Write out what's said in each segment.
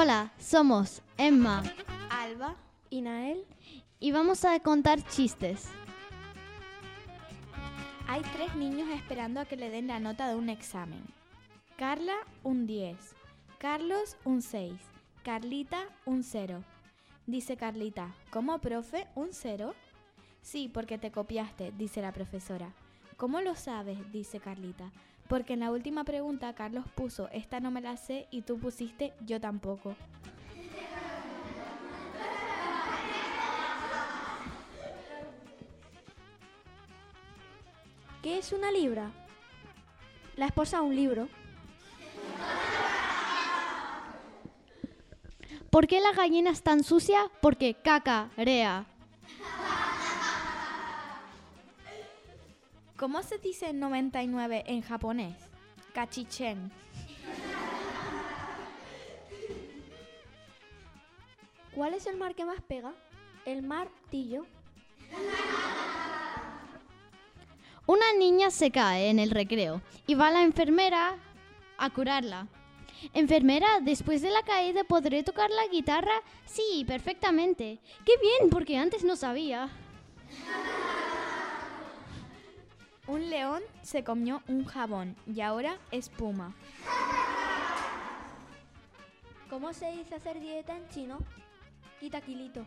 Hola, somos Emma Alba y Nael. y vamos a contar chistes. Hay tres niños esperando a que le den la nota de un examen. Carla, un 10. Carlos, un 6. Carlita, un 0. Dice Carlita, ¿cómo, profe? ¿Un 0? Sí, porque te copiaste, dice la profesora. ¿Cómo lo sabes? dice Carlita. Porque en la última pregunta Carlos puso, esta no me la sé, y tú pusiste, yo tampoco. ¿Qué es una libra? La esposa un libro. ¿Por qué la gallina es tan sucia? Porque cacarea. ¿Cómo se dice 99 en japonés? Kachichen. ¿Cuál es el mar que más pega? El martillo. Una niña se cae en el recreo y va la enfermera a curarla. Enfermera, después de la caída podré tocar la guitarra? Sí, perfectamente. Qué bien, porque antes no sabía. Un león se comió un jabón y ahora espuma. ¿Cómo se dice hacer dieta en chino? Quita kilito.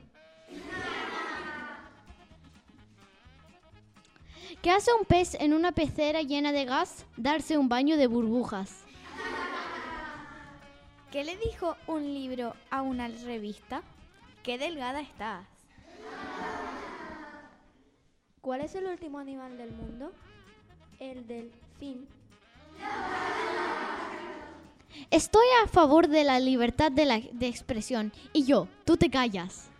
¿Qué hace un pez en una pecera llena de gas? Darse un baño de burbujas. ¿Qué le dijo un libro a una revista? Qué delgada estás. ¿Cuál es el último animal del mundo? El delfín. Estoy a favor de la libertad de, la, de expresión. Y yo, tú te callas.